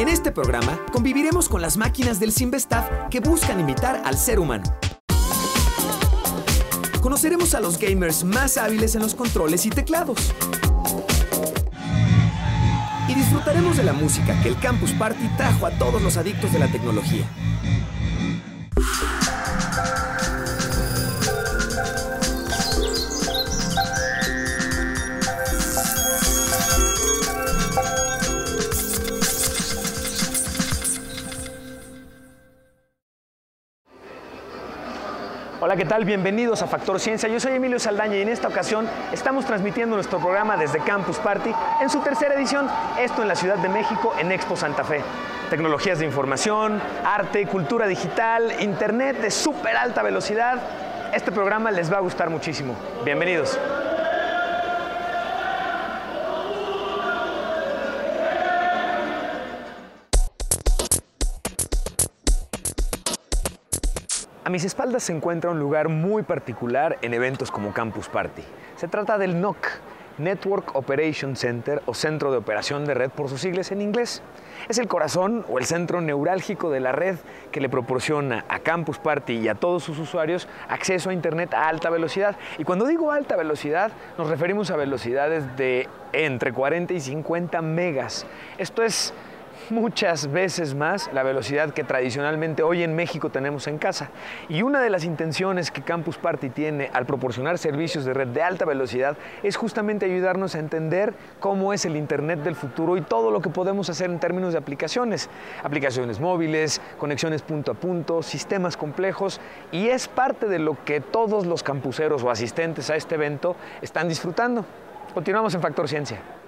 En este programa conviviremos con las máquinas del Simvestav que buscan imitar al ser humano. Conoceremos a los gamers más hábiles en los controles y teclados. Y disfrutaremos de la música que el Campus Party trajo a todos los adictos de la tecnología. ¿Qué tal? Bienvenidos a Factor Ciencia. Yo soy Emilio Saldaña y en esta ocasión estamos transmitiendo nuestro programa desde Campus Party en su tercera edición, esto en la Ciudad de México, en Expo Santa Fe. Tecnologías de información, arte, cultura digital, internet de súper alta velocidad. Este programa les va a gustar muchísimo. Bienvenidos. A mis espaldas se encuentra un lugar muy particular en eventos como Campus Party. Se trata del NOC, Network Operation Center o Centro de Operación de Red por sus siglas en inglés. Es el corazón o el centro neurálgico de la red que le proporciona a Campus Party y a todos sus usuarios acceso a Internet a alta velocidad. Y cuando digo alta velocidad, nos referimos a velocidades de entre 40 y 50 megas. Esto es muchas veces más la velocidad que tradicionalmente hoy en México tenemos en casa. Y una de las intenciones que Campus Party tiene al proporcionar servicios de red de alta velocidad es justamente ayudarnos a entender cómo es el Internet del futuro y todo lo que podemos hacer en términos de aplicaciones. Aplicaciones móviles, conexiones punto a punto, sistemas complejos y es parte de lo que todos los campuseros o asistentes a este evento están disfrutando. Continuamos en Factor Ciencia.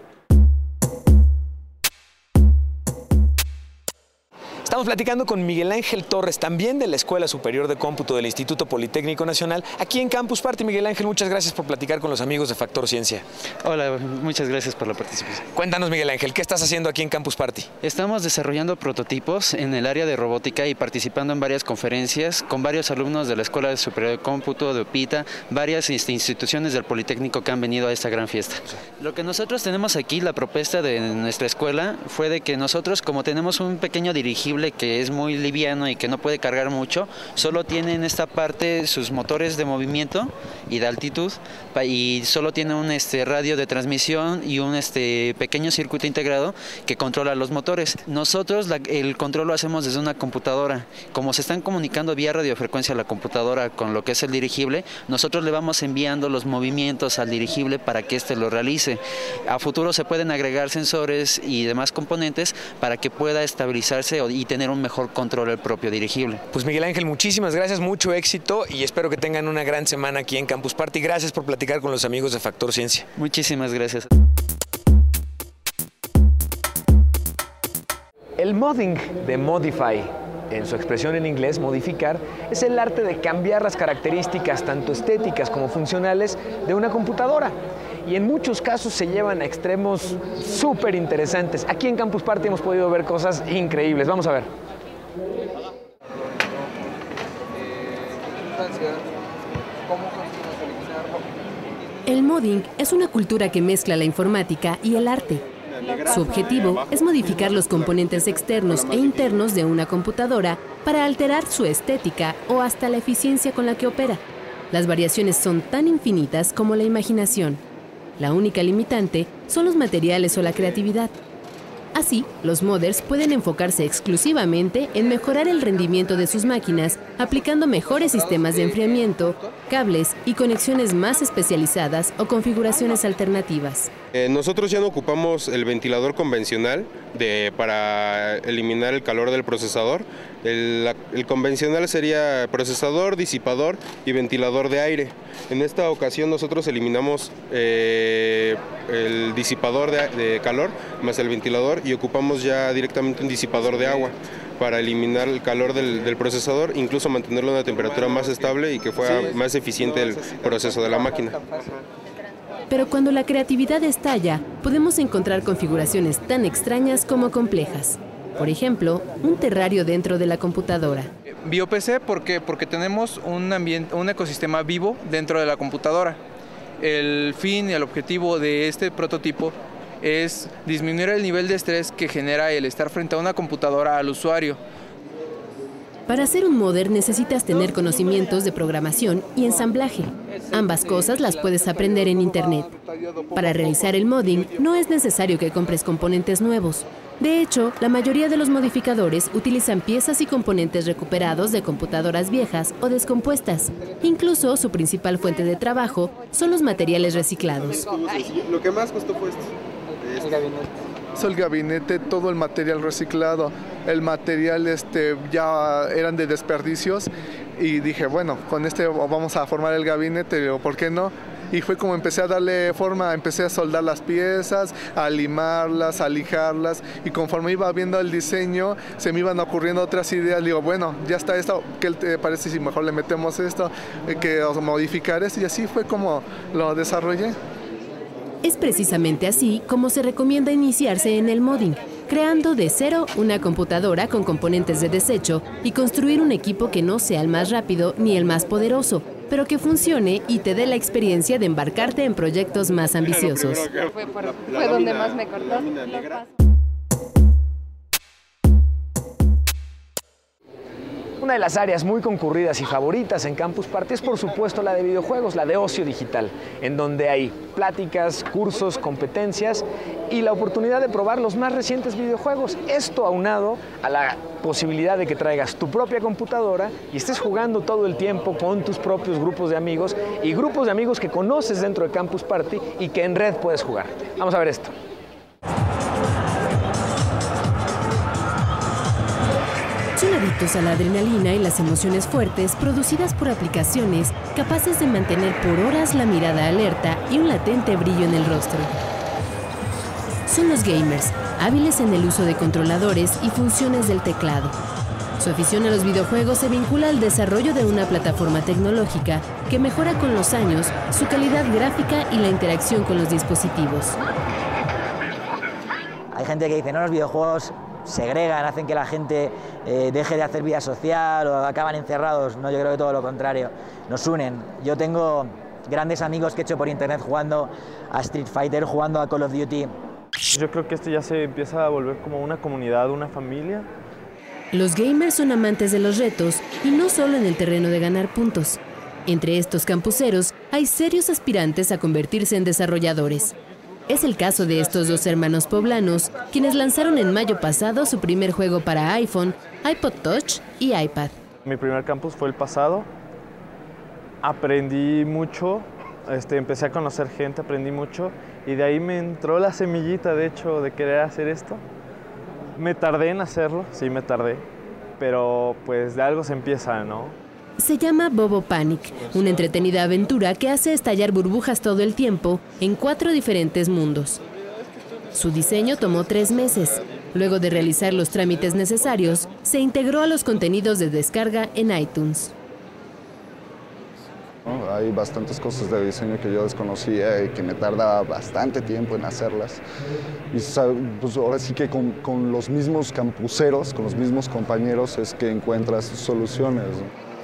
Estamos platicando con Miguel Ángel Torres, también de la Escuela Superior de Cómputo del Instituto Politécnico Nacional, aquí en Campus Party. Miguel Ángel, muchas gracias por platicar con los amigos de Factor Ciencia. Hola, muchas gracias por la participación. Cuéntanos, Miguel Ángel, ¿qué estás haciendo aquí en Campus Party? Estamos desarrollando prototipos en el área de robótica y participando en varias conferencias con varios alumnos de la Escuela Superior de Cómputo, de OPITA, varias instituciones del Politécnico que han venido a esta gran fiesta. Lo que nosotros tenemos aquí, la propuesta de nuestra escuela, fue de que nosotros, como tenemos un pequeño dirigible que es muy liviano y que no puede cargar mucho, solo tiene en esta parte sus motores de movimiento y de altitud y solo tiene un este, radio de transmisión y un este, pequeño circuito integrado que controla los motores. Nosotros el control lo hacemos desde una computadora. Como se están comunicando vía radiofrecuencia a la computadora con lo que es el dirigible, nosotros le vamos enviando los movimientos al dirigible para que éste lo realice. A futuro se pueden agregar sensores y demás componentes para que pueda estabilizarse y tener un mejor control el propio dirigible. Pues Miguel Ángel, muchísimas gracias, mucho éxito y espero que tengan una gran semana aquí en Campus Party. Gracias por platicar con los amigos de Factor Ciencia. Muchísimas gracias. El modding de Modify en su expresión en inglés, modificar, es el arte de cambiar las características, tanto estéticas como funcionales, de una computadora. Y en muchos casos se llevan a extremos súper interesantes. Aquí en Campus Party hemos podido ver cosas increíbles. Vamos a ver. El modding es una cultura que mezcla la informática y el arte. Su objetivo es modificar los componentes externos e internos de una computadora para alterar su estética o hasta la eficiencia con la que opera. Las variaciones son tan infinitas como la imaginación. La única limitante son los materiales o la creatividad. Así, los modders pueden enfocarse exclusivamente en mejorar el rendimiento de sus máquinas aplicando mejores sistemas de enfriamiento, cables y conexiones más especializadas o configuraciones alternativas. Eh, nosotros ya no ocupamos el ventilador convencional para eliminar el calor del procesador. El, el, convencional sería procesador, disipador y ventilador de aire. En esta ocasión nosotros eliminamos eh, el disipador de, de calor más el ventilador y ocupamos ya directamente un disipador de agua para eliminar el calor del, del, procesador, incluso mantenerlo a una temperatura más estable y que fuera más eficiente el proceso de la máquina. Pero cuando la creatividad estalla, podemos encontrar configuraciones tan extrañas como complejas. Por ejemplo, un terrario dentro de la computadora. BioPC porque, porque tenemos un, ambiente, un ecosistema vivo dentro de la computadora. El fin y el objetivo de este prototipo es disminuir el nivel de estrés que genera el estar frente a una computadora al usuario. Para ser un modder necesitas tener conocimientos de programación y ensamblaje. Ambas cosas las puedes aprender en Internet. Para realizar el modding no es necesario que compres componentes nuevos. De hecho, la mayoría de los modificadores utilizan piezas y componentes recuperados de computadoras viejas o descompuestas. Incluso su principal fuente de trabajo son los materiales reciclados. Lo que más costó fue esto. Gabinete. El gabinete, todo el material reciclado. El material este, ya eran de desperdicios y dije, bueno, con este vamos a formar el gabinete, ¿por qué no? y fue como empecé a darle forma, empecé a soldar las piezas, a limarlas, a lijarlas y conforme iba viendo el diseño se me iban ocurriendo otras ideas, digo, bueno, ya está esto, ¿qué te parece si mejor le metemos esto, eh, que modificar esto y así fue como lo desarrollé. Es precisamente así como se recomienda iniciarse en el modding, creando de cero una computadora con componentes de desecho y construir un equipo que no sea el más rápido ni el más poderoso, pero que funcione y te dé la experiencia de embarcarte en proyectos más ambiciosos. Fue, donde más me cortó. Una de las áreas muy concurridas y favoritas en Campus Party es por supuesto la de videojuegos, la de ocio digital, en donde hay pláticas, cursos, competencias y la oportunidad de probar los más recientes videojuegos. Esto aunado a la posibilidad de que traigas tu propia computadora y estés jugando todo el tiempo con tus propios grupos de amigos y grupos de amigos que conoces dentro de Campus Party y que en red puedes jugar. Vamos a ver esto. Adictos a la adrenalina y las emociones fuertes producidas por aplicaciones capaces de mantener por horas la mirada alerta y un latente brillo en el rostro. Son los gamers, hábiles en el uso de controladores y funciones del teclado. Su afición a los videojuegos se vincula al desarrollo de una plataforma tecnológica que mejora con los años su calidad gráfica y la interacción con los dispositivos. Hay gente que dice, no, los videojuegos segregan, hacen que la gente eh, deje de hacer vida social o acaban encerrados. No, yo creo que todo lo contrario, nos unen. Yo tengo grandes amigos que he hecho por internet jugando a Street Fighter, jugando a Call of Duty. Yo creo que esto ya se empieza a volver como una comunidad, una familia. Los gamers son amantes de los retos y no solo en el terreno de ganar puntos. Entre estos campuseros hay serios aspirantes a convertirse en desarrolladores. Es el caso de estos dos hermanos poblanos, quienes lanzaron en mayo pasado su primer juego para iPhone, iPod Touch y iPad. Mi primer campus fue el pasado. Aprendí mucho, este, empecé a conocer gente, aprendí mucho y de ahí me entró la semillita, de hecho, de querer hacer esto. Me tardé en hacerlo, sí me tardé, pero pues de algo se empieza, ¿no? Se llama Bobo Panic, una entretenida aventura que hace estallar burbujas todo el tiempo en cuatro diferentes mundos. Su diseño tomó tres meses. Luego de realizar los trámites necesarios, se integró a los contenidos de descarga en iTunes. Hay bastantes cosas de diseño que yo desconocía y que me tarda bastante tiempo en hacerlas. Y pues ahora sí que con, con los mismos campuseros, con los mismos compañeros, es que encuentras soluciones.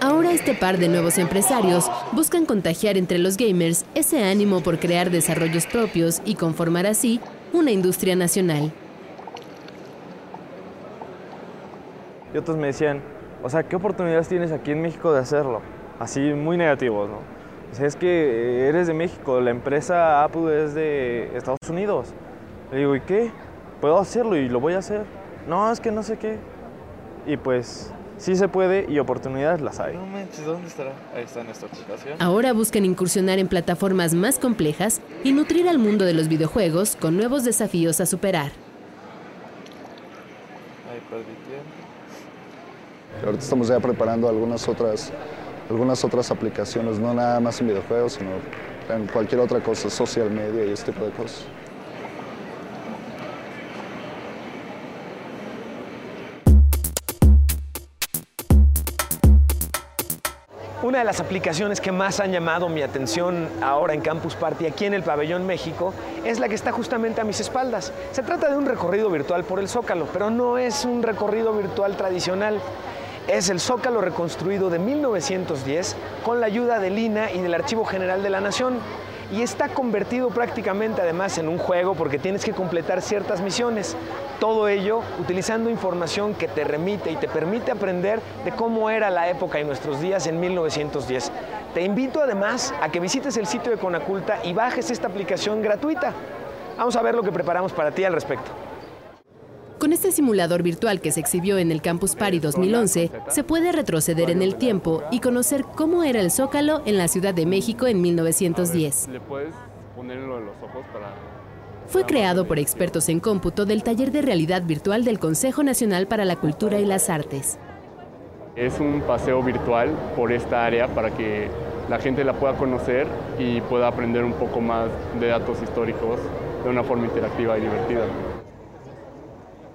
Ahora este par de nuevos empresarios buscan contagiar entre los gamers ese ánimo por crear desarrollos propios y conformar así una industria nacional. Y otros me decían, o sea, ¿qué oportunidades tienes aquí en México de hacerlo? Así muy negativos, ¿no? O sea, es que eres de México, la empresa Apple es de Estados Unidos. Le digo, ¿y qué? Puedo hacerlo y lo voy a hacer. No, es que no sé qué. Y pues sí se puede y oportunidades las hay. No manches, ¿dónde estará? Ahí está en esta aplicación. Ahora buscan incursionar en plataformas más complejas y nutrir al mundo de los videojuegos con nuevos desafíos a superar. Ahí perdí tiempo. Ahorita estamos ya preparando algunas otras, algunas otras aplicaciones, no nada más en videojuegos, sino en cualquier otra cosa, social media y este tipo de cosas. Una de las aplicaciones que más han llamado mi atención ahora en Campus Party aquí en el Pabellón México es la que está justamente a mis espaldas. Se trata de un recorrido virtual por el Zócalo, pero no es un recorrido virtual tradicional. Es el Zócalo reconstruido de 1910 con la ayuda del INA y del Archivo General de la Nación. Y está convertido prácticamente además en un juego porque tienes que completar ciertas misiones. Todo ello utilizando información que te remite y te permite aprender de cómo era la época y nuestros días en 1910. Te invito además a que visites el sitio de Conaculta y bajes esta aplicación gratuita. Vamos a ver lo que preparamos para ti al respecto. Con este simulador virtual que se exhibió en el Campus Party 2011, se puede retroceder en el tiempo y conocer cómo era el Zócalo en la Ciudad de México en 1910. Fue creado por expertos en cómputo del taller de realidad virtual del Consejo Nacional para la Cultura y las Artes. Es un paseo virtual por esta área para que la gente la pueda conocer y pueda aprender un poco más de datos históricos de una forma interactiva y divertida.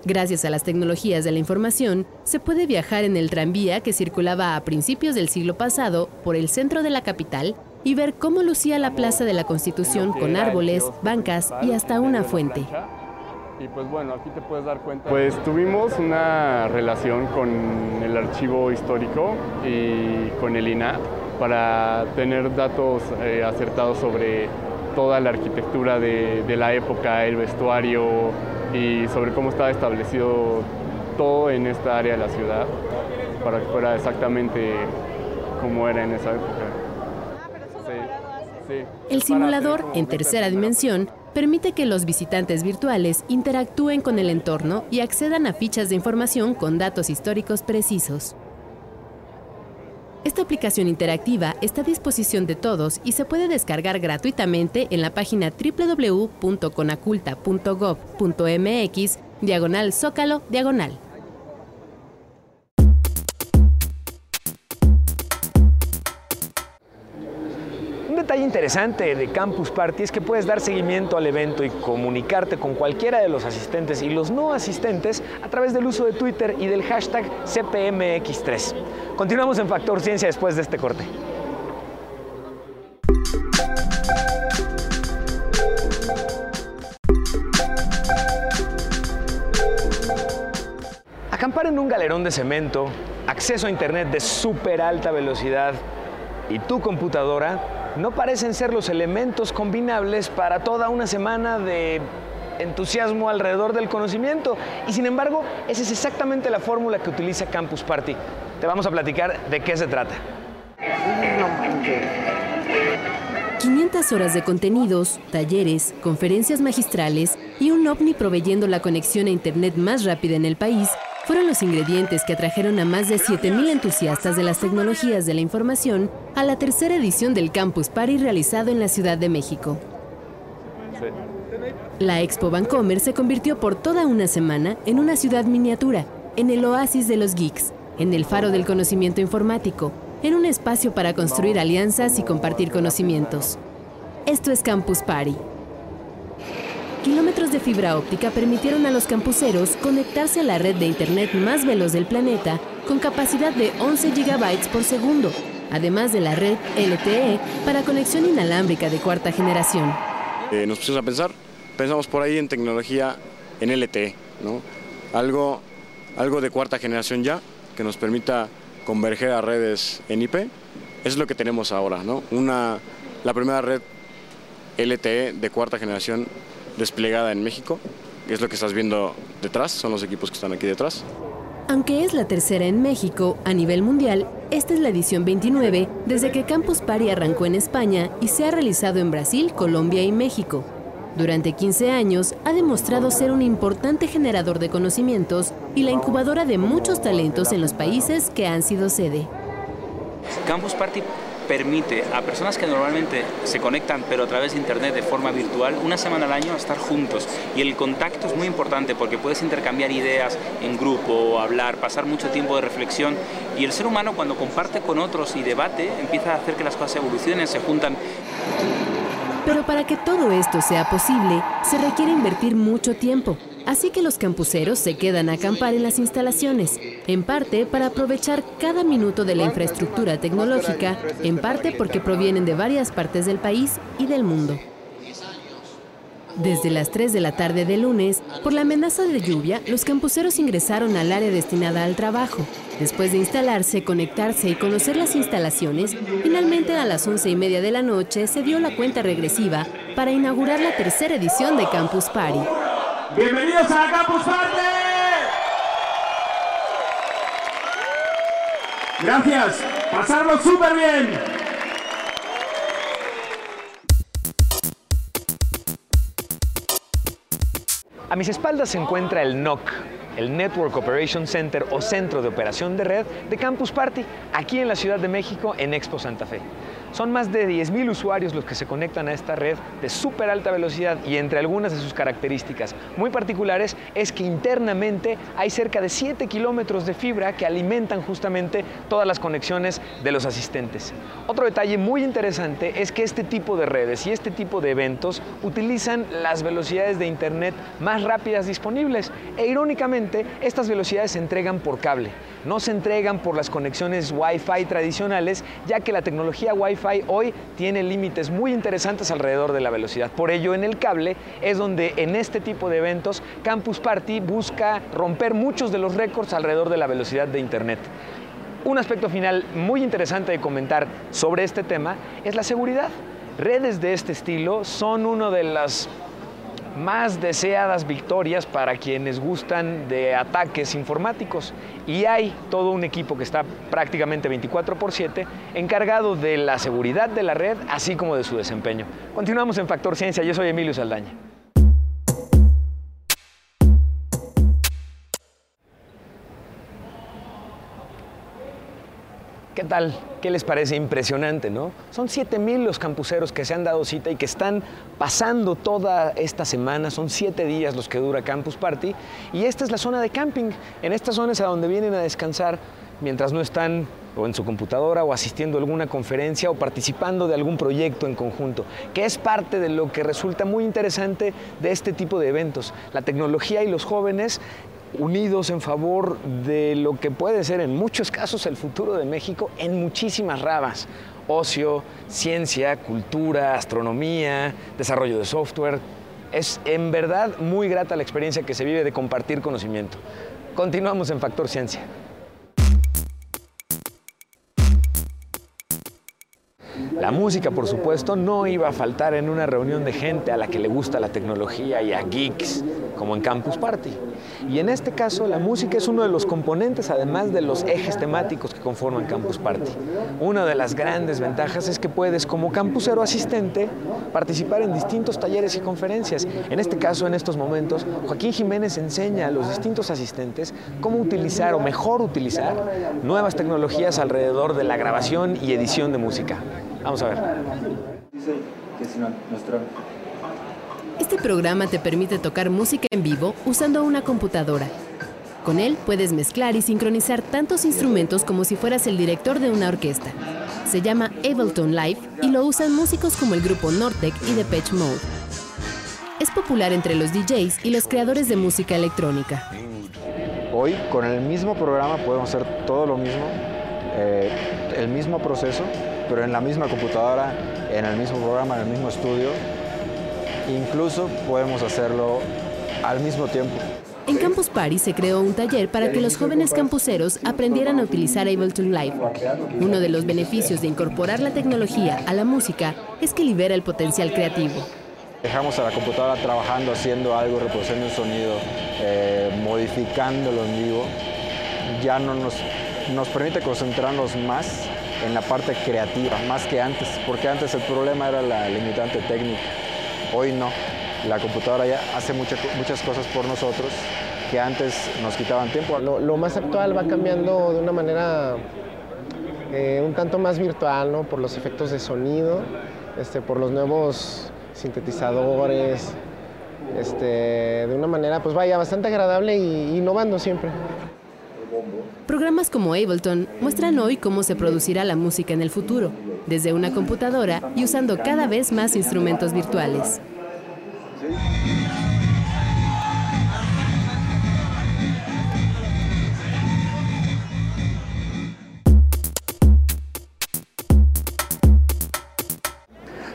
Gracias a las tecnologías de la información, se puede viajar en el tranvía que circulaba a principios del siglo pasado por el centro de la capital y ver cómo lucía la Plaza de la Constitución con árboles, bancas y hasta una fuente. Y pues bueno, aquí te puedes dar cuenta. Pues tuvimos una relación con el archivo histórico y con el INA para tener datos eh, acertados sobre toda la arquitectura de, de la época, el vestuario, y sobre cómo estaba establecido todo en esta área de la ciudad para que fuera exactamente como era en esa época. El simulador en tercera dimensión permite que los visitantes virtuales interactúen con el entorno y accedan a fichas de información con datos históricos precisos. Esta aplicación interactiva está a disposición de todos y se puede descargar gratuitamente en la página www.conaculta.gov.mx diagonal zócalo diagonal. Detalle interesante de Campus Party es que puedes dar seguimiento al evento y comunicarte con cualquiera de los asistentes y los no asistentes a través del uso de Twitter y del hashtag CPMX3. Continuamos en Factor Ciencia después de este corte. Acampar en un galerón de cemento, acceso a internet de súper alta velocidad y tu computadora no parecen ser los elementos combinables para toda una semana de entusiasmo alrededor del conocimiento. Y sin embargo, esa es exactamente la fórmula que utiliza Campus Party. Te vamos a platicar de qué se trata. 500 horas de contenidos, talleres, conferencias magistrales y un ovni proveyendo la conexión a Internet más rápida en el país fueron los ingredientes que atrajeron a más de 7.000 entusiastas de las tecnologías de la información a la tercera edición del Campus Party realizado en la Ciudad de México. La Expo Vancomer se convirtió por toda una semana en una ciudad miniatura, en el oasis de los geeks, en el faro del conocimiento informático, en un espacio para construir alianzas y compartir conocimientos. Esto es Campus Party kilómetros de fibra óptica permitieron a los campuseros conectarse a la red de Internet más veloz del planeta con capacidad de 11 GB por segundo, además de la red LTE para conexión inalámbrica de cuarta generación. Eh, nos pusimos a pensar, pensamos por ahí en tecnología en LTE, ¿no? algo, algo de cuarta generación ya, que nos permita converger a redes en IP. Es lo que tenemos ahora, ¿no? Una, la primera red LTE de cuarta generación desplegada en México, que es lo que estás viendo detrás, son los equipos que están aquí detrás. Aunque es la tercera en México, a nivel mundial, esta es la edición 29 desde que Campus Party arrancó en España y se ha realizado en Brasil, Colombia y México. Durante 15 años ha demostrado ser un importante generador de conocimientos y la incubadora de muchos talentos en los países que han sido sede. Campus Party permite a personas que normalmente se conectan pero a través de internet de forma virtual una semana al año estar juntos y el contacto es muy importante porque puedes intercambiar ideas en grupo, hablar, pasar mucho tiempo de reflexión y el ser humano cuando comparte con otros y debate empieza a hacer que las cosas evolucionen, se juntan. Pero para que todo esto sea posible, se requiere invertir mucho tiempo. Así que los campuseros se quedan a acampar en las instalaciones, en parte para aprovechar cada minuto de la infraestructura tecnológica, en parte porque provienen de varias partes del país y del mundo. Desde las 3 de la tarde de lunes, por la amenaza de lluvia, los campuseros ingresaron al área destinada al trabajo. Después de instalarse, conectarse y conocer las instalaciones, finalmente a las 11 y media de la noche se dio la cuenta regresiva para inaugurar la tercera edición de Campus Party. ¡Bienvenidos a Campus Party! Gracias, pasarlo súper bien. A mis espaldas se encuentra el NOC, el Network Operation Center o Centro de Operación de Red de Campus Party, aquí en la Ciudad de México, en Expo Santa Fe. Son más de 10.000 usuarios los que se conectan a esta red de súper alta velocidad y entre algunas de sus características muy particulares es que internamente hay cerca de 7 kilómetros de fibra que alimentan justamente todas las conexiones de los asistentes. Otro detalle muy interesante es que este tipo de redes y este tipo de eventos utilizan las velocidades de Internet más rápidas disponibles e irónicamente estas velocidades se entregan por cable, no se entregan por las conexiones Wi-Fi tradicionales ya que la tecnología Wi-Fi hoy tiene límites muy interesantes alrededor de la velocidad. Por ello, en el cable es donde en este tipo de eventos Campus Party busca romper muchos de los récords alrededor de la velocidad de Internet. Un aspecto final muy interesante de comentar sobre este tema es la seguridad. Redes de este estilo son uno de las más deseadas victorias para quienes gustan de ataques informáticos. Y hay todo un equipo que está prácticamente 24 por 7 encargado de la seguridad de la red, así como de su desempeño. Continuamos en Factor Ciencia, yo soy Emilio Saldaña. ¿Qué tal? ¿Qué les parece impresionante, no? Son 7000 los campuseros que se han dado cita y que están pasando toda esta semana, son 7 días los que dura Campus Party y esta es la zona de camping. En esta zona es a donde vienen a descansar mientras no están o en su computadora o asistiendo a alguna conferencia o participando de algún proyecto en conjunto, que es parte de lo que resulta muy interesante de este tipo de eventos. La tecnología y los jóvenes unidos en favor de lo que puede ser en muchos casos el futuro de México en muchísimas ramas. Ocio, ciencia, cultura, astronomía, desarrollo de software. Es en verdad muy grata la experiencia que se vive de compartir conocimiento. Continuamos en Factor Ciencia. La música, por supuesto, no iba a faltar en una reunión de gente a la que le gusta la tecnología y a geeks, como en Campus Party. Y en este caso, la música es uno de los componentes, además de los ejes temáticos que conforman Campus Party. Una de las grandes ventajas es que puedes, como campusero asistente, participar en distintos talleres y conferencias. En este caso, en estos momentos, Joaquín Jiménez enseña a los distintos asistentes cómo utilizar o mejor utilizar nuevas tecnologías alrededor de la grabación y edición de música. Vamos a ver. Este programa te permite tocar música en vivo usando una computadora. Con él puedes mezclar y sincronizar tantos instrumentos como si fueras el director de una orquesta. Se llama Ableton Live y lo usan músicos como el grupo Nortec y Depeche Mode. Es popular entre los DJs y los creadores de música electrónica. Hoy con el mismo programa podemos hacer todo lo mismo, eh, el mismo proceso, pero en la misma computadora, en el mismo programa, en el mismo estudio. Incluso podemos hacerlo al mismo tiempo. En Campus Party se creó un taller para que los jóvenes campuseros aprendieran a utilizar Ableton Live. Uno de los beneficios de incorporar la tecnología a la música es que libera el potencial creativo. Dejamos a la computadora trabajando, haciendo algo, reproduciendo un sonido, eh, modificándolo en vivo. Ya no nos, nos permite concentrarnos más en la parte creativa, más que antes, porque antes el problema era la limitante técnica. Hoy no, la computadora ya hace muchas cosas por nosotros que antes nos quitaban tiempo. Lo, más actual va cambiando de una manera eh, un tanto más virtual, ¿no? por los efectos de sonido, este, por los nuevos sintetizadores, este, de una manera, pues vaya, bastante agradable e innovando siempre. Programas como Ableton muestran hoy cómo se producirá la música en el futuro, desde una computadora y usando cada vez más instrumentos virtuales.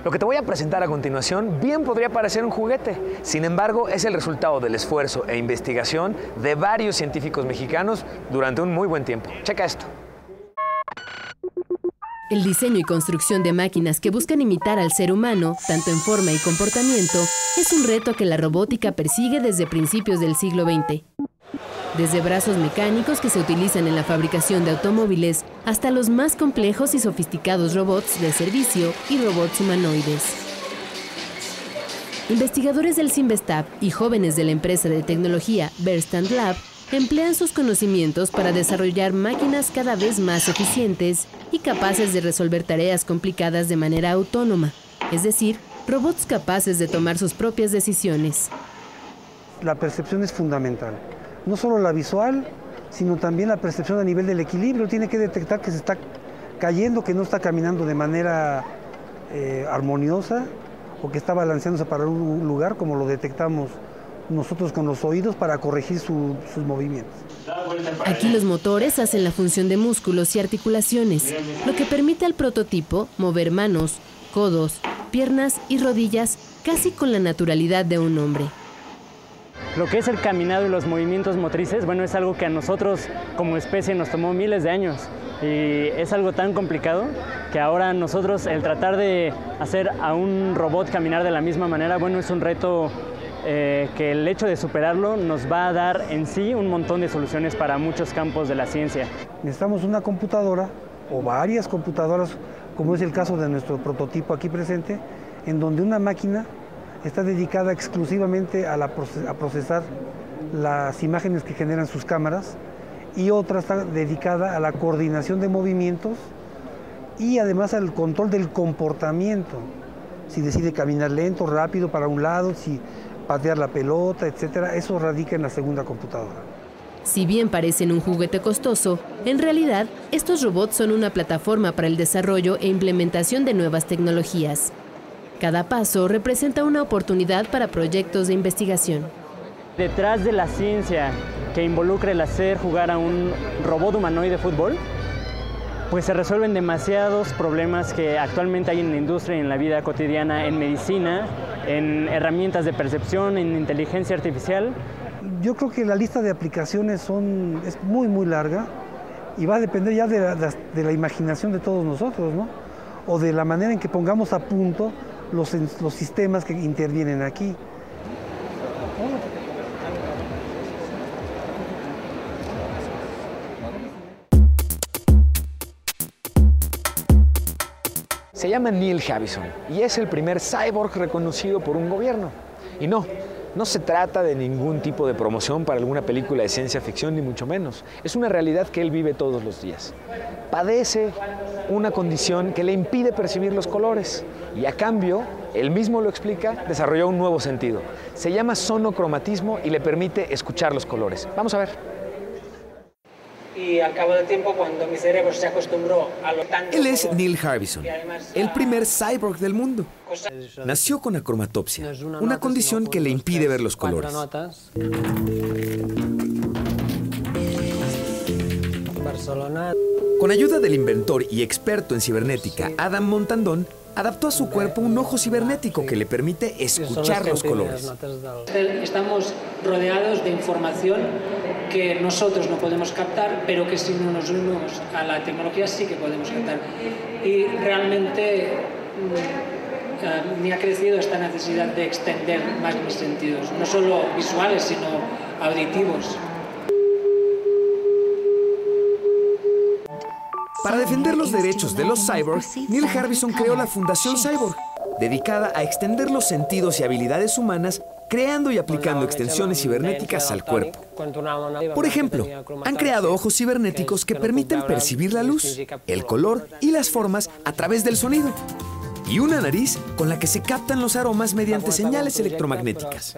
Lo que te voy a presentar a continuación bien podría parecer un juguete. Sin embargo, es el resultado del esfuerzo e investigación de varios científicos mexicanos durante un muy buen tiempo. Checa esto. El diseño y construcción de máquinas que buscan imitar al ser humano, tanto en forma y comportamiento, es un reto que la robótica persigue desde principios del siglo XX. Desde brazos mecánicos que se utilizan en la fabricación de automóviles hasta los más complejos y sofisticados robots de servicio y robots humanoides. Investigadores del Simvestab y jóvenes de la empresa de tecnología Verstand Lab emplean sus conocimientos para desarrollar máquinas cada vez más eficientes y capaces de resolver tareas complicadas de manera autónoma, es decir, robots capaces de tomar sus propias decisiones. La percepción es fundamental, no solo la visual, sino también la percepción a nivel del equilibrio. Tiene que detectar que se está cayendo, que no está caminando de manera eh, armoniosa o que está balanceándose para un lugar como lo detectamos nosotros con los oídos para corregir sus movimientos. Aquí los motores hacen la función de músculos y articulaciones, lo que permite al prototipo mover manos, codos, piernas y rodillas casi con la naturalidad de un hombre. Lo que es el caminado y los movimientos motrices, bueno, es algo que a nosotros como especie nos tomó miles de años y es algo tan complicado que ahora nosotros el tratar de hacer a un robot caminar de la misma manera, bueno, es un reto eh, que el hecho de superarlo nos va a dar en sí un montón de soluciones para muchos campos de la ciencia. Necesitamos una computadora o varias computadoras, como es el caso de nuestro prototipo aquí presente, en donde una máquina está dedicada exclusivamente a, procesar las imágenes que generan sus cámaras y otra está dedicada a la coordinación de movimientos y además al control del comportamiento. Si decide caminar lento, rápido para un lado, si patear la pelota, etcétera, eso radica en la segunda computadora. Si bien parecen un juguete costoso, en realidad estos robots son una plataforma para el desarrollo e implementación de nuevas tecnologías. Cada paso representa una oportunidad para proyectos de investigación. Detrás de la ciencia que involucra el hacer jugar a un robot humanoide de fútbol, pues se resuelven demasiados problemas que actualmente hay en la industria y en la vida cotidiana, en medicina, en herramientas de percepción, en inteligencia artificial. Yo creo que la lista de aplicaciones son, es muy, muy larga y va a depender ya de la, de la imaginación de todos nosotros, ¿no? O de la manera en que pongamos a punto los, los sistemas que intervienen aquí. Se llama Neil Havison y es el primer cyborg reconocido por un gobierno. Y no, no se trata de ningún tipo de promoción para alguna película de ciencia ficción, ni mucho menos. Es una realidad que él vive todos los días. Padece una condición que le impide percibir los colores y a cambio, él mismo lo explica, desarrolló un nuevo sentido. Se llama sonocromatismo y le permite escuchar los colores. Vamos a ver y al cabo del tiempo, cuando mi cerebro se acostumbró a lo tanto... Él es Neil Harbison, el primer cyborg del mundo. Nació con acromatopsia, una condición que le impide ver los colores. Con ayuda del inventor y experto en cibernética Adam Montandón, adaptó a su cuerpo un ojo cibernético que le permite escuchar los colores. Estamos rodeados de información que nosotros no podemos captar, pero que si no nos unimos a la tecnología sí que podemos captar. Y realmente mm, eh, me ha crecido esta necesidad de extender más mis sentidos, no solo visuales, sino auditivos. Para defender los derechos de los cyborgs, Neil Harbison creó la Fundación Cyborg, dedicada a extender los sentidos y habilidades humanas creando y aplicando extensiones cibernéticas al cuerpo. Por ejemplo, han creado ojos cibernéticos que permiten percibir la luz, el color y las formas a través del sonido. Y una nariz con la que se captan los aromas mediante señales electromagnéticas.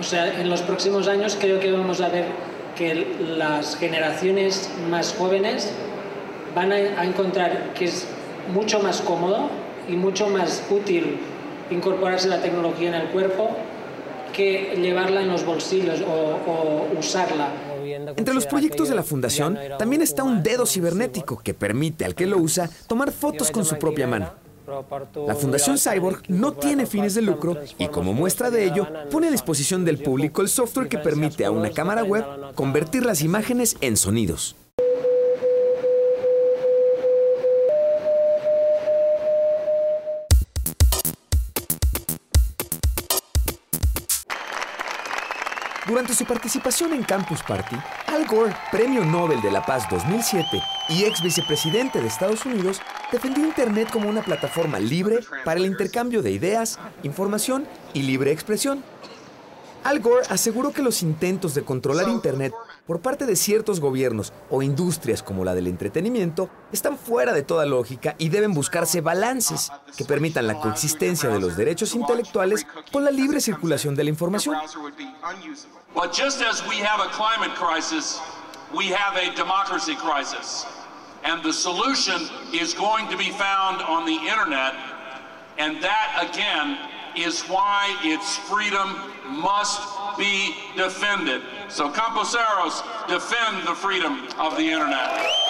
O sea, en los próximos años creo que vamos a ver que las generaciones más jóvenes van a encontrar que es mucho más cómodo y mucho más útil incorporarse la tecnología en el cuerpo que llevarla en los bolsillos o, usarla. Entre los proyectos de la Fundación también está un dedo cibernético que permite al que lo usa tomar fotos con su propia mano. La Fundación Cyborg no tiene fines de lucro y como muestra de ello, pone a disposición del público el software que permite a una cámara web convertir las imágenes en sonidos. Durante su participación en Campus Party, Al Gore, Premio Nobel de la Paz 2007 y ex vicepresidente de Estados Unidos, defendió Internet como una plataforma libre para el intercambio de ideas, información y libre expresión. Al Gore aseguró que los intentos de controlar Internet por parte de ciertos gobiernos o industrias como la del entretenimiento están fuera de toda lógica y deben buscarse balances que permitan la coexistencia de los derechos intelectuales con la libre circulación de la información. But just as we have a climate crisis, we have a democracy crisis. And the solution is going to be found on the internet. And that, again, is why its freedom must be defended. So, Camposeros, defend the freedom of the internet.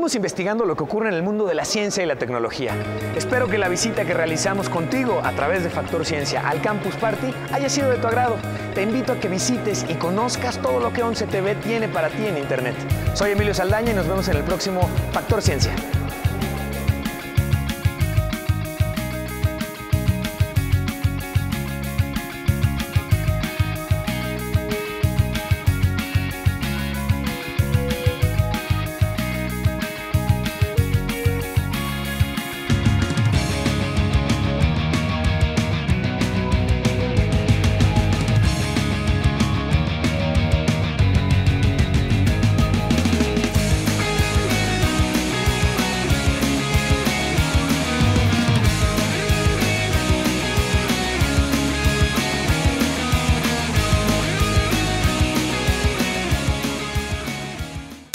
Seguimos investigando lo que ocurre en el mundo de la ciencia y la tecnología. Espero que la visita que realizamos contigo a través de Factor Ciencia al Campus Party haya sido de tu agrado. Te invito a que visites y conozcas todo lo que 11 TV tiene para ti en Internet. Soy Emilio Saldaña y nos vemos en el próximo Factor Ciencia.